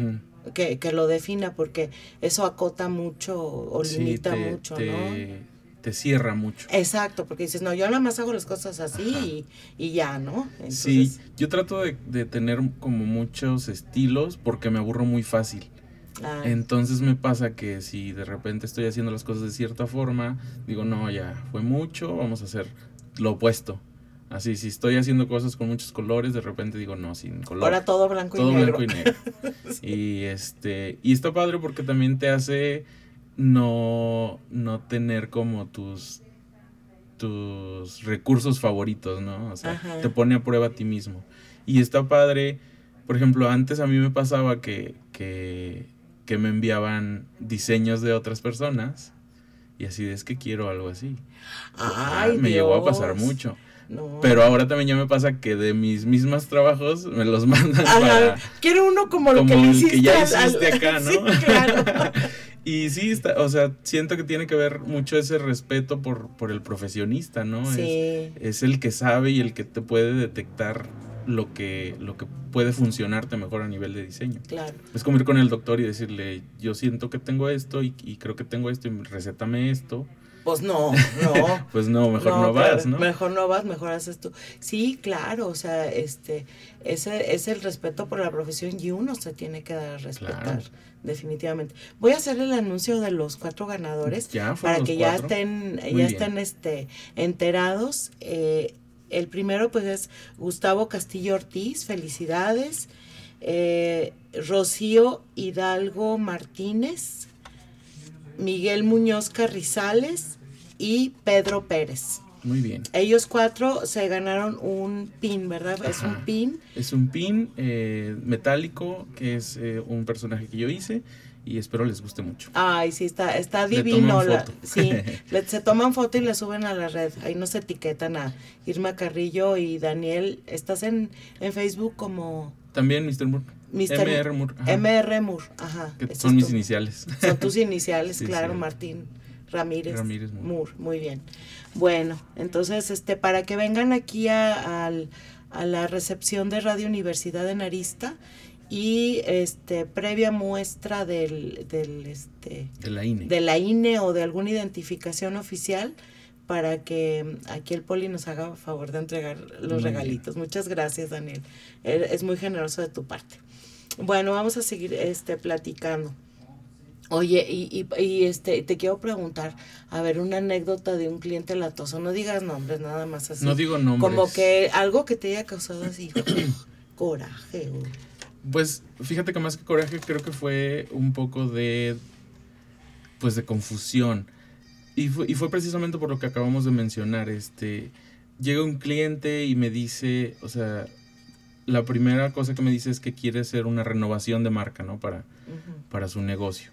Que, que lo defina, porque eso acota mucho o Sí, limita te, mucho, te, ¿no? te cierra mucho. Exacto, porque dices, no, yo nada más hago las cosas así y, y ya, ¿no? sí, yo trato de, de tener como muchos estilos porque me aburro muy fácil. ah, Entonces me pasa que si de repente estoy haciendo las cosas de cierta forma, digo, no, ya fue mucho, vamos a hacer lo opuesto. Así, si estoy haciendo cosas con muchos colores, de repente digo, no, sin color. ahora todo blanco todo y negro. blanco y negro. Y este, y está padre porque también te hace no, no tener como tus tus recursos favoritos, ¿no? O sea, Ajá. te pone a prueba a ti mismo. Y está padre, por ejemplo, antes a mí me pasaba que, que, que me enviaban diseños de otras personas y así de, es que quiero algo así. Ah, Ay, me llegó a pasar mucho. No. Pero ahora también ya me pasa que de mis mismos trabajos me los mandan Ajá, para, quiero uno como lo que le hiciste que ya al- hiciste acá, ¿no? Sí, claro. y sí, está, o sea, siento que tiene que ver mucho ese respeto por, por el profesionista, ¿no? Es, Sí, es el que sabe y el que te puede detectar lo que, lo que puede funcionarte mejor a nivel de diseño. claro. Es como ir con el doctor y decirle, yo siento que tengo esto y, y creo que tengo esto y recétame esto. Pues no, no. Pues no, mejor no, vas, ¿no? Mejor no vas, mejor haces tú. Sí, claro, o sea, este, ese es el respeto por la profesión y uno se tiene que dar a respetar, Claro. definitivamente. Voy a hacer el anuncio de los cuatro ganadores Ya para que ya cuatro. estén, Muy ya bien. estén este, enterados. Eh, el primero pues es Gustavo Castillo Ortiz, felicidades. Eh, Rocío Hidalgo Martínez, Miguel Muñoz Carrizales y Pedro Pérez. Muy bien. Ellos cuatro se ganaron un pin, ¿verdad? Es un pin. Es un pin eh, metálico que es eh, un personaje que yo hice y espero les guste mucho. Ay, sí, está, está divino. la- sí, le- se toman foto y le suben a la red. Ahí nos etiquetan a Irma Carrillo y Daniel. Estás en, en Facebook como También Mr. Moore. Mr. MR Moore. ajá, MR Moore. Ajá. que son mis iniciales. Son tus iniciales, Sí, claro, sí. Martín Ramírez. Ramírez Moore. Moore, muy bien. Bueno, entonces, este, para que vengan aquí a, a la recepción de Radio Universidad de Narista y este previa muestra del, del este De la INE. de la INE o de alguna identificación oficial para que aquí el poli nos haga favor de entregar los Muy bien. regalitos. Muchas gracias, Daniel. Er- Es muy generoso de tu parte. Bueno, vamos a seguir este platicando. Oye, y, y, y, este te quiero preguntar, a ver, una anécdota de un cliente latoso. No digas nombres, nada más así. No digo nombres. Como que algo que te haya causado así coraje. o- Pues fíjate que más que coraje creo que fue un poco de pues de confusión. Y fue, y fue precisamente por lo que acabamos de mencionar. Este llega un cliente y me dice, o sea, la primera cosa que me dice es que quiere hacer una renovación de marca, ¿no? Para, para su negocio.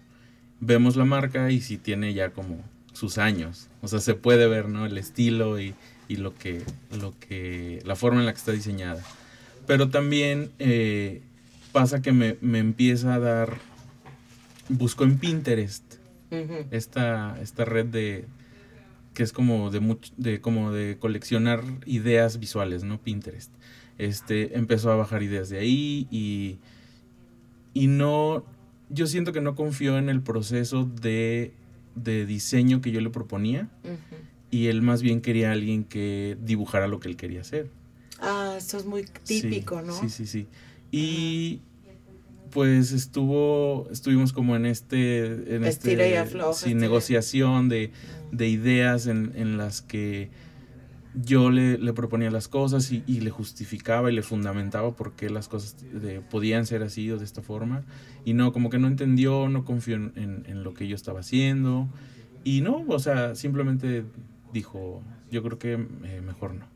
Vemos la marca y si tiene ya como sus años. O sea, se puede ver, ¿no? El estilo y, y lo que, lo que, la forma en la que está diseñada. Pero también eh, pasa que me, me empieza a dar, busco en Pinterest esta, esta red de, que es como de, much- de, como de coleccionar ideas visuales, ¿no? Pinterest. Este, empezó a bajar ideas de ahí y, y no, yo siento que no confió en el proceso de, de diseño que yo le proponía y él más bien quería a alguien que dibujara lo que él quería hacer. Ah, eso es muy Sí, típico, ¿no? Sí, sí, sí. Y pues estuvo, estuvimos como en este, en Estira y este, afloja, estira. negociación de, de ideas en, en las que yo le, le proponía las cosas y, y le justificaba y le fundamentaba por qué las cosas de- podían ser así o de esta forma. Y no, como que no entendió, no confió en, en- en lo que yo estaba haciendo. Y no, o sea, simplemente dijo, yo creo que eh, mejor no.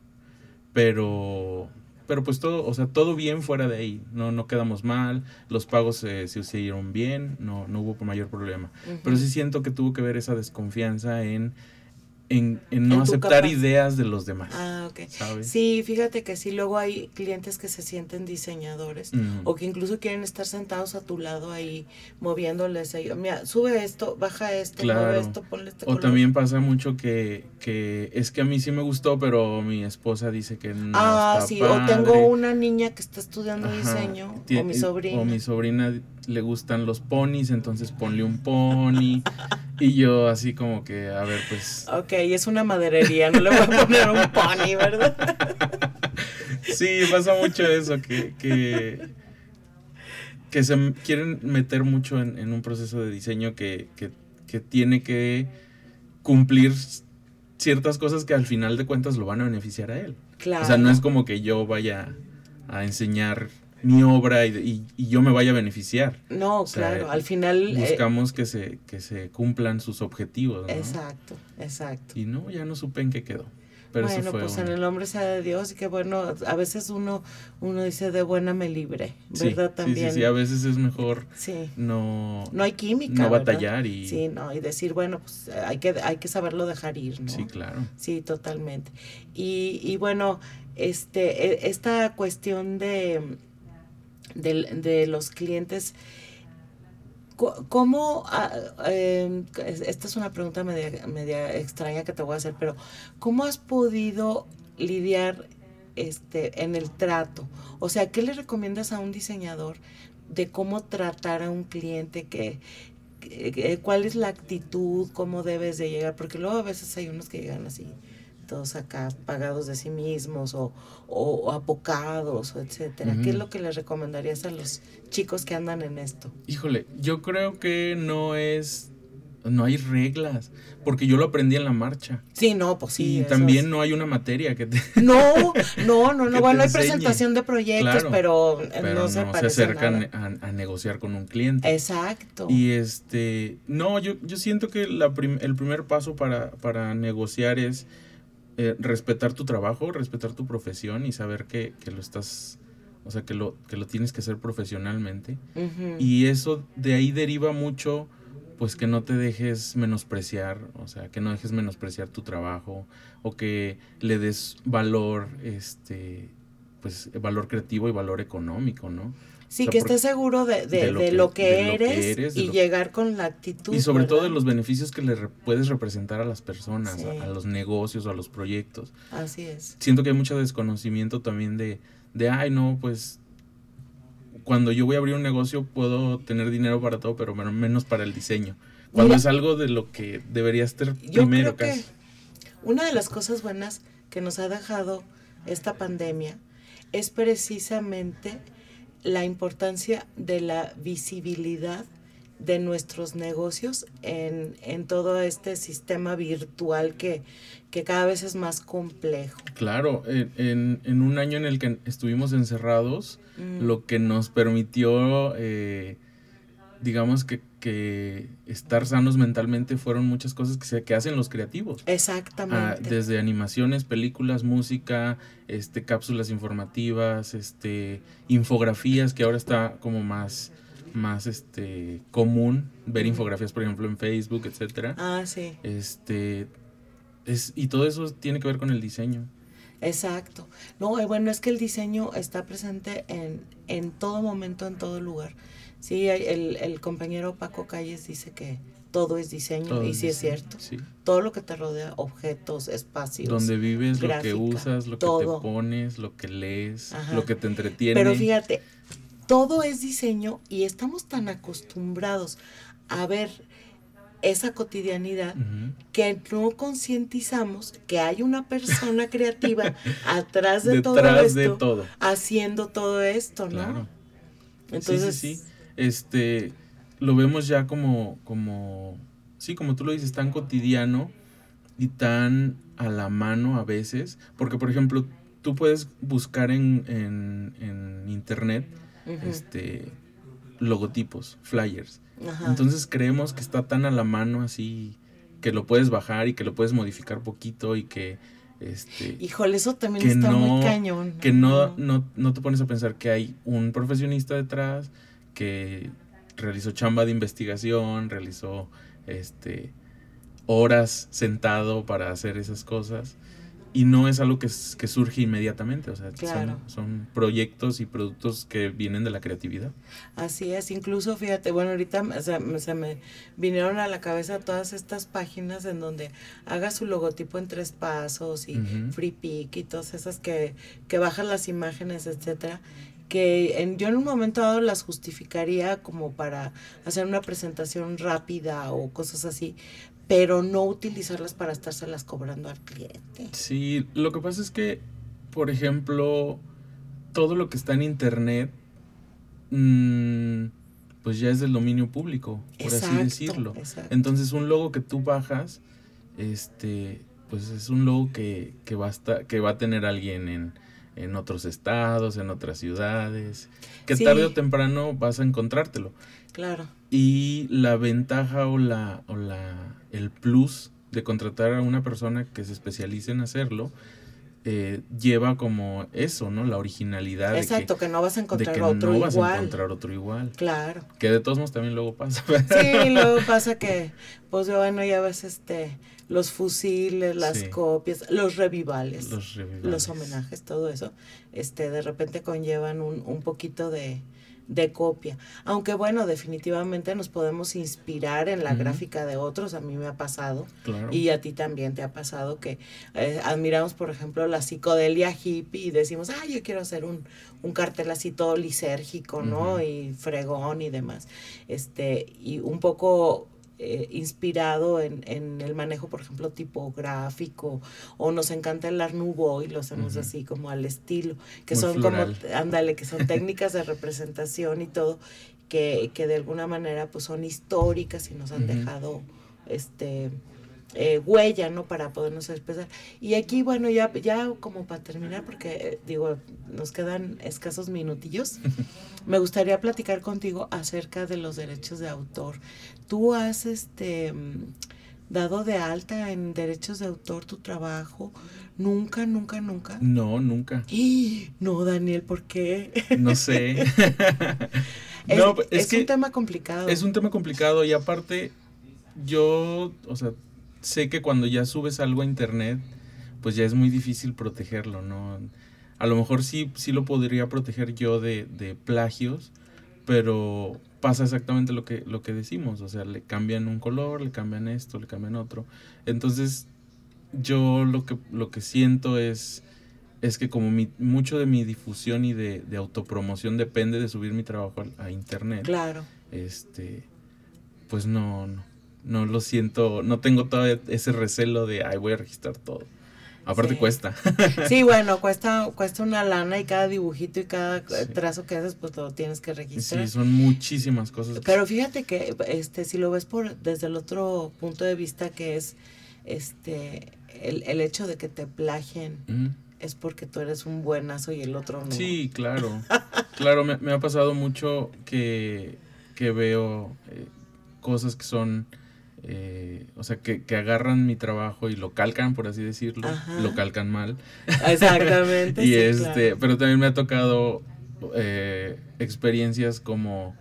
Pero, pero pues todo, o sea, todo bien fuera de ahí. No, no quedamos mal, los pagos eh, se hicieron bien, no, no hubo mayor problema. Pero sí siento que tuvo que ver esa desconfianza en, en, en no En aceptar ideas de los demás. Ah, ok. ¿Sabes? Sí, fíjate que sí, luego hay clientes que se sienten diseñadores o que incluso quieren estar sentados a tu lado ahí moviéndoles ahí. Mira, sube esto, baja esto, mueve Claro. esto, ponle este O color. también pasa mucho que, que es que a mí sí me gustó, pero mi esposa dice que no ah, está sí, padre. o tengo una niña que está estudiando Ajá. diseño, o mi sobrina. O mi sobrina le gustan los ponis, entonces ponle un pony. y yo así como que, a ver, pues... Ok, es una maderería, no le voy a poner un pony, ¿verdad? Sí, pasa mucho eso, que, que, que se quieren meter mucho en, en un proceso de diseño que, que, que tiene que cumplir ciertas cosas que al final de cuentas lo van a beneficiar a él. Claro. O sea, no es como que yo vaya a enseñar mi obra y, y- y yo me vaya a beneficiar. No, O sea, claro, al final... eh, Buscamos que, se, que se cumplan sus objetivos. ¿no? exacto, exacto. Y no, ya no supe en qué quedó. Pero bueno, eso fue pues una- en el nombre sea de Dios y que bueno, a veces uno, uno dice de buena me libre, ¿verdad? sí, También. Sí, sí, a veces es mejor Sí. no, No hay química. no ¿verdad? batallar y... Sí, no, y decir, bueno, pues hay que, hay que saberlo dejar ir, ¿no? Sí, claro. Sí, totalmente. Y, y bueno, este, e- esta cuestión de, del- de, los clientes, ¿cómo, ah, em, es- esta es una pregunta media, media extraña que te voy a hacer, pero ¿cómo has podido lidiar este, en el trato? O sea, ¿qué le recomiendas a un diseñador de cómo tratar a un cliente que- que- cuál es la actitud, cómo debes de llegar, porque luego a veces hay unos que llegan así, todos acá pagados de sí mismos o, o, apocados, o etcétera. ¿Qué es lo que les recomendarías a los chicos que andan en esto? Híjole, yo creo que no es... No hay reglas, porque yo lo aprendí en la marcha. Sí, no, pues sí. y también es- no hay una materia que te... No, no, no, no. Bueno, hay presentación de proyectos, Claro, pero, Pero no se no se acercan a, a negociar con un cliente. Exacto. Y este, no, yo, yo siento que la prim- el primer paso para, para negociar es eh, respetar tu trabajo, respetar tu profesión y saber que, que lo estás, o sea, que lo, que lo tienes que hacer profesionalmente. Y eso de ahí deriva mucho, pues que no te dejes menospreciar, o sea, que no dejes menospreciar tu trabajo o que le des valor, este, pues valor creativo y valor económico, ¿no? Sí, o sea, que estés seguro de, de- de lo de que- lo que de lo que eres, y lo- llegar con la actitud. Y sobre todo de los beneficios que le re- puedes representar a las personas, Sí. a, a los negocios a los proyectos. Así es. Siento que hay mucho desconocimiento también de, de, ay, no, pues cuando yo voy a abrir un negocio puedo tener dinero para todo, pero men- menos para el diseño. Cuando Mira, es algo de lo que debería estar Yo primero creo que casi. una de las cosas buenas que nos ha dejado esta pandemia es precisamente la importancia de la visibilidad de nuestros negocios en, en todo este sistema virtual que, que cada vez es más complejo. Claro, en, en- un año en el que estuvimos encerrados, Mm. lo que nos permitió, eh, digamos que, que estar sanos mentalmente fueron muchas cosas que, se, que hacen los creativos. Ah, Exactamente. desde animaciones, películas, música, este, cápsulas informativas, este, infografías, que ahora está como más, más este, común ver infografías, por ejemplo, en Facebook, etcétera. ah, sí. Este, es, y todo eso tiene que ver con el diseño. Exacto. No, bueno, es que el diseño está presente en, en todo momento, en todo lugar. Sí, el, el compañero Paco Calles dice que todo es diseño, Todo y sí es cierto. Sí. Todo lo que te rodea, objetos, espacios. Donde vives, lo que usas, lo que todo. te pones, lo que lees, Ajá. lo que te entretiene. Pero fíjate, todo es diseño y estamos tan acostumbrados a ver esa cotidianidad que no concientizamos que hay una persona creativa atrás de todo Detrás esto de todo. haciendo todo esto, ¿no? Claro. Entonces, sí, sí, sí. Este, lo vemos ya como, como, sí, como tú lo dices, tan cotidiano y tan a la mano a veces. Porque, por ejemplo, tú puedes buscar en, en, en internet este, logotipos, flyers. ajá. Entonces creemos que está tan a la mano así que lo puedes bajar y que lo puedes modificar poquito y que este Híjole, eso también está no- muy cañón. que no, no, no te pones a pensar que hay un profesionista detrás que realizó chamba de investigación, realizó este horas sentado para hacer esas cosas y no es algo que, surge inmediatamente, o sea, Claro. son, son proyectos y productos que vienen de la creatividad. Así es, incluso fíjate, bueno, ahorita me- se, me- se me vinieron a la cabeza todas estas páginas en donde haga su logotipo en tres pasos y. Free Pick y todas esas que, que bajan las imágenes, etcétera, que en, yo en un momento dado las justificaría como para hacer una presentación rápida o cosas así, pero no utilizarlas para estárselas cobrando al cliente. Sí, lo que pasa es que, por ejemplo, todo lo que está en internet, mm, pues ya es del dominio público, por así decirlo. exacto. Entonces, un logo que tú bajas, este, pues es un logo que, que, va, a esta- que va a tener alguien en, en otros estados, en otras ciudades, que Sí. tarde o temprano vas a encontrártelo. Claro, Y la ventaja o la, o la el plus de contratar a una persona que se especialice en hacerlo eh, lleva como eso, ¿no? La originalidad exacto, que, no vas a que, de encontrar que otro no vas a igual. encontrar otro igual. Claro. Que de todos modos también luego pasa. Sí, luego pasa que, pues bueno, ya ves este, los fusiles, las Sí. copias, los revivales, los, Los revivales. homenajes, todo eso, este, de repente conllevan un, un poquito de, de copia. Aunque bueno, definitivamente nos podemos inspirar en la gráfica de otros, a mí me ha pasado. Claro. Y a ti también te ha pasado que eh, admiramos, por ejemplo, la psicodelia hippie y decimos, ah, yo quiero hacer un, un cartel así todo lisérgico, ¿no? Y fregón y demás. Este, y un poco eh, inspirado en, en el manejo, por ejemplo, tipográfico, o nos encanta el Art Nouveau y lo hacemos así como al estilo, que Muy son floral. como, ándale, que son técnicas de representación y todo, que, que de alguna manera pues son históricas y nos han dejado este eh, huella, ¿no? Para podernos expresar. Y aquí, bueno, ya, ya como para terminar, porque eh, digo, nos quedan escasos minutillos, me gustaría platicar contigo acerca de los derechos de autor. Tú has este mm, dado de alta en derechos de autor tu trabajo. Nunca, nunca, nunca. No, nunca. ¡Ih! No, Daniel, ¿por qué? No sé. Es, no, es, es que un tema complicado. es un tema complicado y aparte yo, o sea, sé que cuando ya subes algo a internet, pues ya es muy difícil protegerlo, ¿no? A lo mejor sí, sí lo podría proteger yo de, de plagios, pero pasa exactamente lo que, lo que decimos, o sea, le cambian un color, le cambian esto, le cambian otro. Entonces, yo lo que, lo que siento es, es que como mi, mucho de mi difusión y de, de autopromoción depende de subir mi trabajo a, a internet, Claro. este, pues no, no, no lo siento, no tengo todavía ese recelo de, ay, voy a registrar todo. Aparte Sí. cuesta. Sí, bueno, cuesta, cuesta una lana y cada dibujito y cada Sí. trazo que haces, pues lo tienes que registrar. sí, son muchísimas cosas. Pero fíjate que este si lo ves por desde el otro punto de vista que es este el, el hecho de que te plagien es porque tú eres un buenazo y el otro no. Sí, claro. claro, me, me ha pasado mucho que, que veo eh, cosas que son, eh, o sea, que, que agarran mi trabajo y lo calcan, por así decirlo, Ajá. lo calcan mal. Exactamente. y sí, este, claro. pero también me ha tocado eh, experiencias como,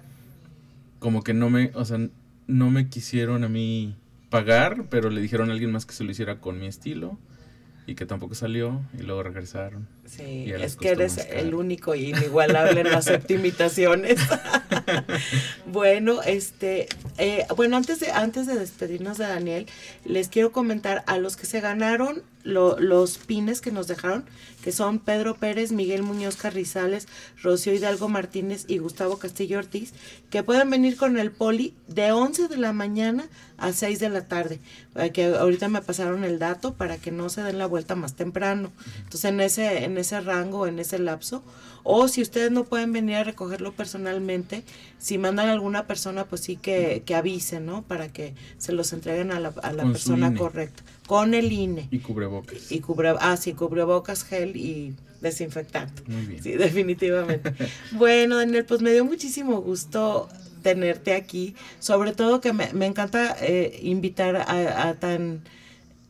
como que no me, o sea, no me quisieron a mí pagar, pero le dijeron a alguien más que se lo hiciera con mi estilo. Y que tampoco salió y luego regresaron. Sí, es que eres el único y inigualable en las imitaciones. bueno, este, eh, bueno, antes de, antes de despedirnos de Daniel, les quiero comentar a los que se ganaron lo- los pines que nos dejaron, que son Pedro Pérez, Miguel Muñoz Carrizales, Rocío Hidalgo Martínez y Gustavo Castillo Ortiz, que pueden venir con el poli de 11 de la mañana a 6 de la tarde. Que ahorita me pasaron el dato para que no se den la vuelta más temprano. Entonces, en ese, en ese rango, en ese lapso. O si ustedes no pueden venir a recogerlo personalmente, si mandan a alguna persona, pues sí que, que avisen, ¿no? Para que se los entreguen a la, a la persona INE. correcta. Con el INE. Y cubrebocas. Y cubre, ah, sí, cubrebocas, gel y desinfectante. Muy bien. Sí, definitivamente. bueno, Daniel, pues me dio muchísimo gusto tenerte aquí. Sobre todo que me, me encanta eh, invitar a, a tan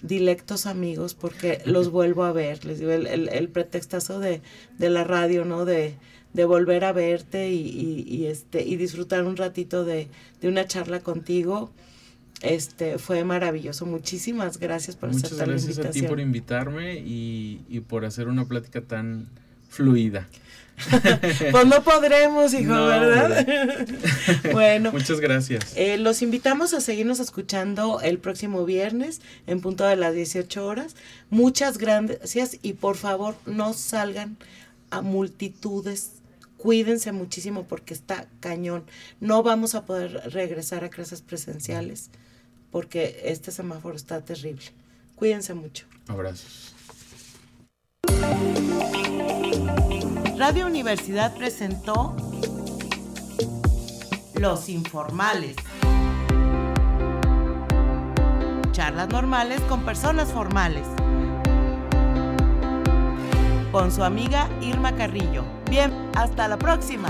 dilectos amigos porque los vuelvo a ver. Les digo, el, el, el pretextazo de, de la radio, ¿no? De, de volver a verte y, y- y, este, y disfrutar un ratito de, de una charla contigo. Este fue maravilloso. Muchísimas gracias por Muchas aceptar la gracias a ti invitación. por invitarme y, y por hacer una plática tan fluida. Pues no podremos, hijo, No, ¿verdad? bueno, Muchas gracias. eh, los invitamos a seguirnos escuchando el próximo viernes en punto de las 18 horas. Muchas gracias y por favor no salgan a multitudes. Cuídense muchísimo porque está cañón. No vamos a poder regresar a clases presenciales porque este semáforo está terrible. Cuídense mucho. Abrazos. Radio Universidad presentó Los Informales. Charlas normales con personas formales. Con su amiga Irma Carrillo. Bien, hasta la próxima.